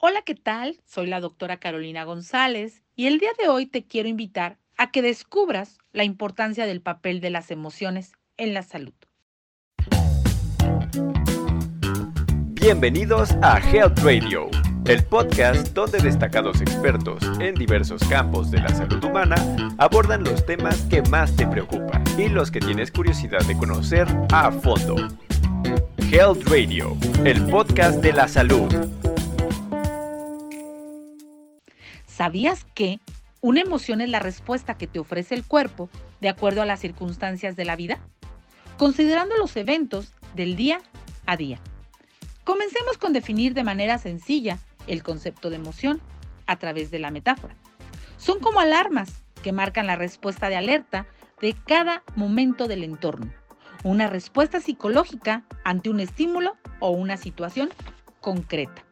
Hola, ¿qué tal? Soy la doctora Carolina González y el día de hoy te quiero invitar a que descubras la importancia del papel de las emociones en la salud. Bienvenidos a Health Radio, el podcast donde destacados expertos en diversos campos de la salud humana abordan los temas que más te preocupan y los que tienes curiosidad de conocer a fondo. Health Radio, el podcast de la salud. ¿Sabías que una emoción es la respuesta que te ofrece el cuerpo de acuerdo a las circunstancias de la vida? Considerando los eventos del día a día. Comencemos con definir de manera sencilla el concepto de emoción a través de la metáfora. Son como alarmas que marcan la respuesta de alerta de cada momento del entorno. Una respuesta psicológica ante un estímulo o una situación concreta.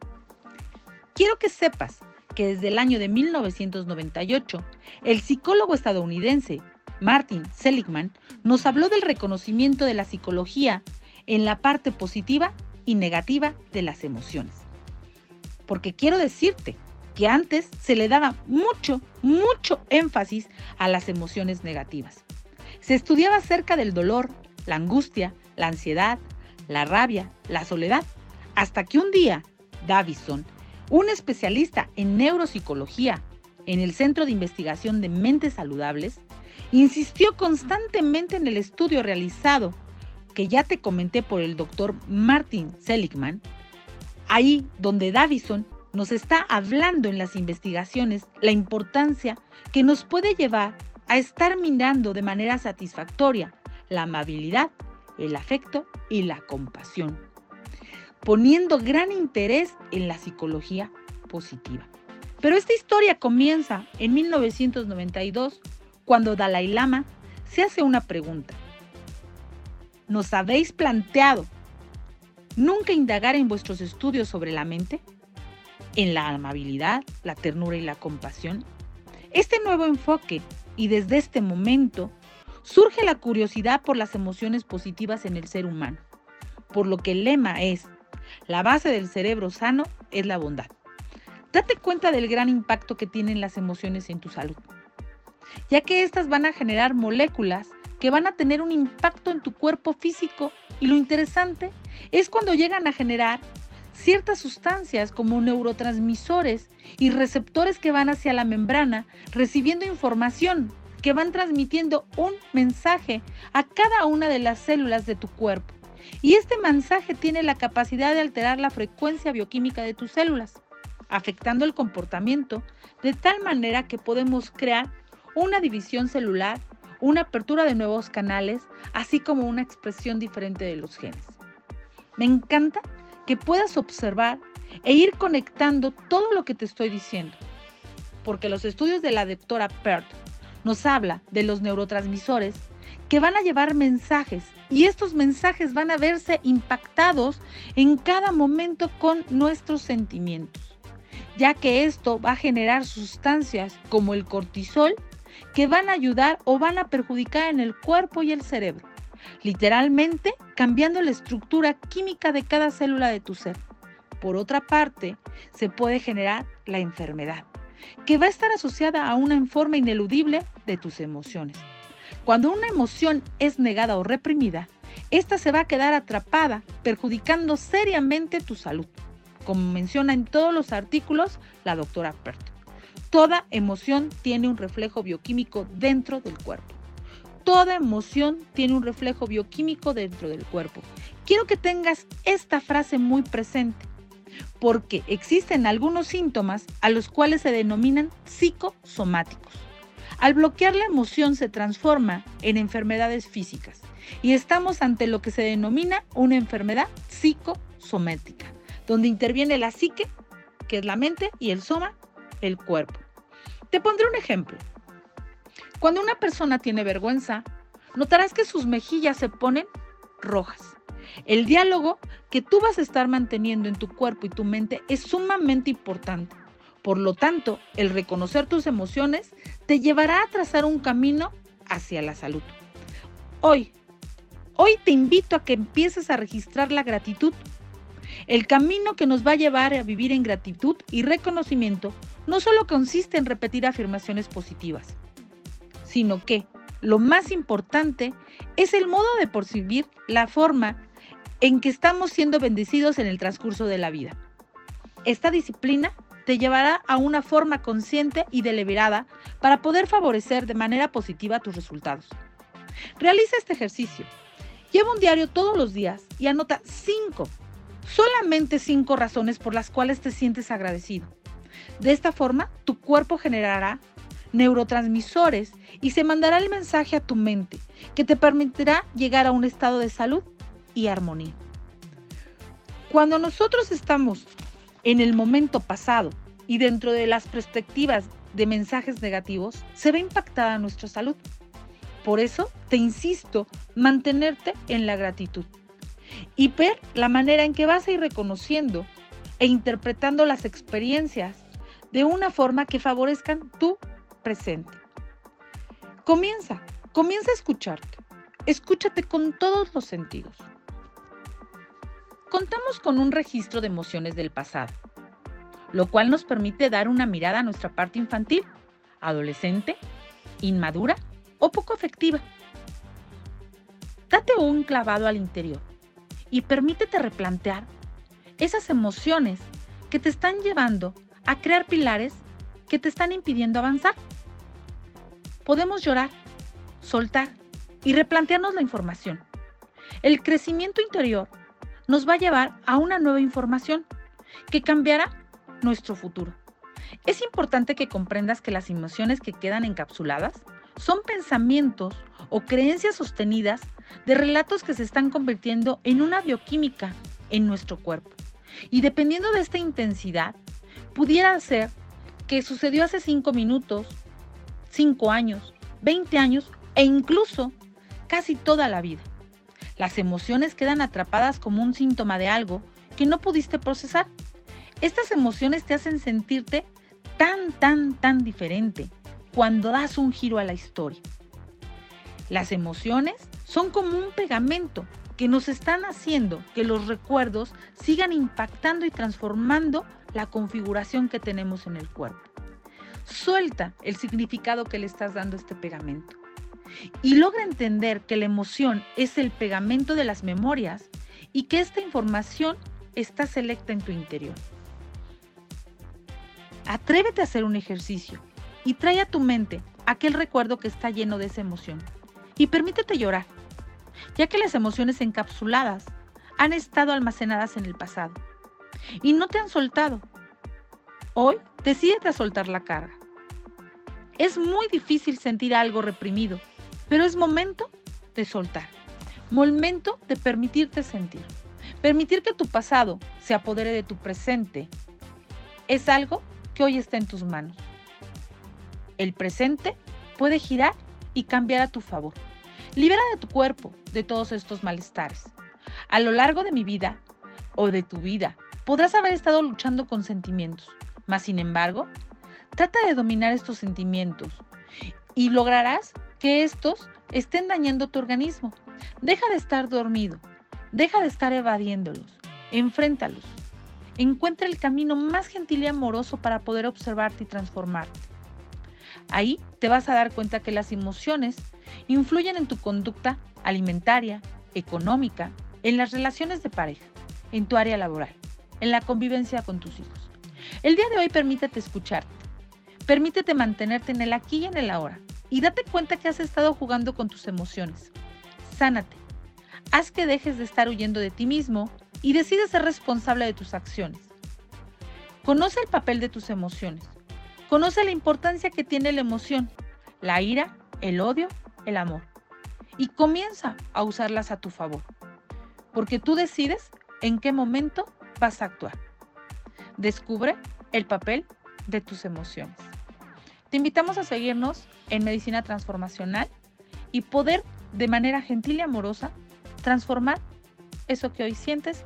Quiero que sepas que desde el año de 1998, el psicólogo estadounidense Martin Seligman nos habló del reconocimiento de la psicología en la parte positiva y negativa de las emociones. Porque quiero decirte que antes se le daba mucho, mucho énfasis a las emociones negativas. Se estudiaba acerca del dolor, la angustia, la ansiedad, la rabia, la soledad, hasta que un día Davison, un especialista en neuropsicología en el Centro de Investigación de Mentes Saludables, insistió constantemente en el estudio realizado que ya te comenté por el doctor Martin Seligman, ahí donde Davison nos está hablando en las investigaciones la importancia que nos puede llevar a estar mirando de manera satisfactoria la amabilidad, el afecto y la compasión, poniendo gran interés en la psicología positiva. Pero esta historia comienza en 1992, cuando Dalai Lama se hace una pregunta. ¿Nos habéis planteado nunca indagar en vuestros estudios sobre la mente? ¿En la amabilidad, la ternura y la compasión? Este nuevo enfoque y desde este momento surge la curiosidad por las emociones positivas en el ser humano, por lo que el lema es, la base del cerebro sano es la bondad. Date cuenta del gran impacto que tienen las emociones en tu salud, ya que éstas van a generar moléculas que van a tener un impacto en tu cuerpo físico y lo interesante es cuando llegan a generar ciertas sustancias como neurotransmisores y receptores que van hacia la membrana recibiendo información que van transmitiendo un mensaje a cada una de las células de tu cuerpo. Y este mensaje tiene la capacidad de alterar la frecuencia bioquímica de tus células, afectando el comportamiento de tal manera que podemos crear una división celular, una apertura de nuevos canales, así como una expresión diferente de los genes. Me encanta que puedas observar e ir conectando todo lo que te estoy diciendo, porque los estudios de la doctora Perth nos habla de los neurotransmisores que van a llevar mensajes y estos mensajes van a verse impactados en cada momento con nuestros sentimientos, ya que esto va a generar sustancias como el cortisol que van a ayudar o van a perjudicar en el cuerpo y el cerebro, literalmente cambiando la estructura química de cada célula de tu ser. Por otra parte, se puede generar la enfermedad que va a estar asociada a una forma ineludible de tus emociones. Cuando una emoción es negada o reprimida, esta se va a quedar atrapada, perjudicando seriamente tu salud, como menciona en todos los artículos la doctora Pert. Toda emoción tiene un reflejo bioquímico dentro del cuerpo. Toda emoción tiene un reflejo bioquímico dentro del cuerpo. Quiero que tengas esta frase muy presente porque existen algunos síntomas a los cuales se denominan psicosomáticos. Al bloquear la emoción se transforma en enfermedades físicas y estamos ante lo que se denomina una enfermedad psicosomática, donde interviene la psique, que es la mente, y el soma, el cuerpo. Te pondré un ejemplo. Cuando una persona tiene vergüenza, notarás que sus mejillas se ponen rojas. El diálogo que tú vas a estar manteniendo en tu cuerpo y tu mente es sumamente importante. Por lo tanto, el reconocer tus emociones te llevará a trazar un camino hacia la salud. Hoy, hoy te invito a que empieces a registrar la gratitud. El camino que nos va a llevar a vivir en gratitud y reconocimiento no solo consiste en repetir afirmaciones positivas, sino que lo más importante es el modo de percibir la forma en que estamos siendo bendecidos en el transcurso de la vida. Esta disciplina te llevará a una forma consciente y deliberada para poder favorecer de manera positiva tus resultados. Realiza este ejercicio. Lleva un diario todos los días y anota cinco, solamente cinco razones por las cuales te sientes agradecido. De esta forma, tu cuerpo generará neurotransmisores y se mandará el mensaje a tu mente que te permitirá llegar a un estado de salud y armonía. Cuando nosotros estamos en el momento pasado y dentro de las perspectivas de mensajes negativos, se ve impactada nuestra salud. Por eso te insisto, mantenerte en la gratitud y ver la manera en que vas a ir reconociendo e interpretando las experiencias de una forma que favorezcan tu presente. Comienza, comienza a escucharte. Escúchate con todos los sentidos. Contamos con un registro de emociones del pasado, lo cual nos permite dar una mirada a nuestra parte infantil, adolescente, inmadura o poco afectiva. Date un clavado al interior y permítete replantear esas emociones que te están llevando a crear pilares que te están impidiendo avanzar. Podemos llorar, soltar y replantearnos la información. El crecimiento interior nos va a llevar a una nueva información que cambiará nuestro futuro. Es importante que comprendas que las emociones que quedan encapsuladas son pensamientos o creencias sostenidas de relatos que se están convirtiendo en una bioquímica en nuestro cuerpo. Y dependiendo de esta intensidad, pudiera ser que sucedió hace 5 minutos, 5 años, 20 años e incluso casi toda la vida. Las emociones quedan atrapadas como un síntoma de algo que no pudiste procesar. Estas emociones te hacen sentirte tan, tan, tan diferente cuando das un giro a la historia. Las emociones son como un pegamento que nos están haciendo que los recuerdos sigan impactando y transformando la configuración que tenemos en el cuerpo. Suelta el significado que le estás dando este pegamento y logra entender que la emoción es el pegamento de las memorias y que esta información está selecta en tu interior. Atrévete a hacer un ejercicio y trae a tu mente aquel recuerdo que está lleno de esa emoción. Y permítete llorar, ya que las emociones encapsuladas han estado almacenadas en el pasado y no te han soltado. Hoy decídete a soltar la carga. Es muy difícil sentir algo reprimido, pero es momento de soltar. Momento de permitirte sentir. Permitir que tu pasado se apodere de tu presente es algo que hoy está en tus manos. El presente puede girar y cambiar a tu favor. Libera de tu cuerpo de todos estos malestares. A lo largo de mi vida o de tu vida, podrás haber estado luchando con sentimientos, mas sin embargo, trata de dominar estos sentimientos y lograrás que estos estén dañando tu organismo. Deja de estar dormido, deja de estar evadiéndolos, enfréntalos. Encuentra el camino más gentil y amoroso para poder observarte y transformarte. Ahí te vas a dar cuenta que las emociones influyen en tu conducta alimentaria, económica, en las relaciones de pareja, en tu área laboral, en la convivencia con tus hijos. El día de hoy permítete escucharte, permítete mantenerte en el aquí y en el ahora y date cuenta que has estado jugando con tus emociones. Sánate, haz que dejes de estar huyendo de ti mismo y decides ser responsable de tus acciones. Conoce el papel de tus emociones. Conoce la importancia que tiene la emoción, la ira, el odio, el amor. Y comienza a usarlas a tu favor. Porque tú decides en qué momento vas a actuar. Descubre el papel de tus emociones. Te invitamos a seguirnos en Medicina Transformacional y poder de manera gentil y amorosa transformar eso que hoy sientes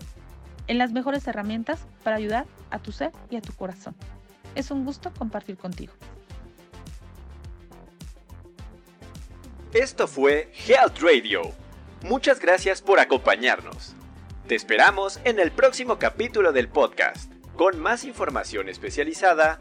en las mejores herramientas para ayudar a tu ser y a tu corazón. Es un gusto compartir contigo. Esto fue Health Radio. Muchas gracias por acompañarnos. Te esperamos en el próximo capítulo del podcast, con más información especializada,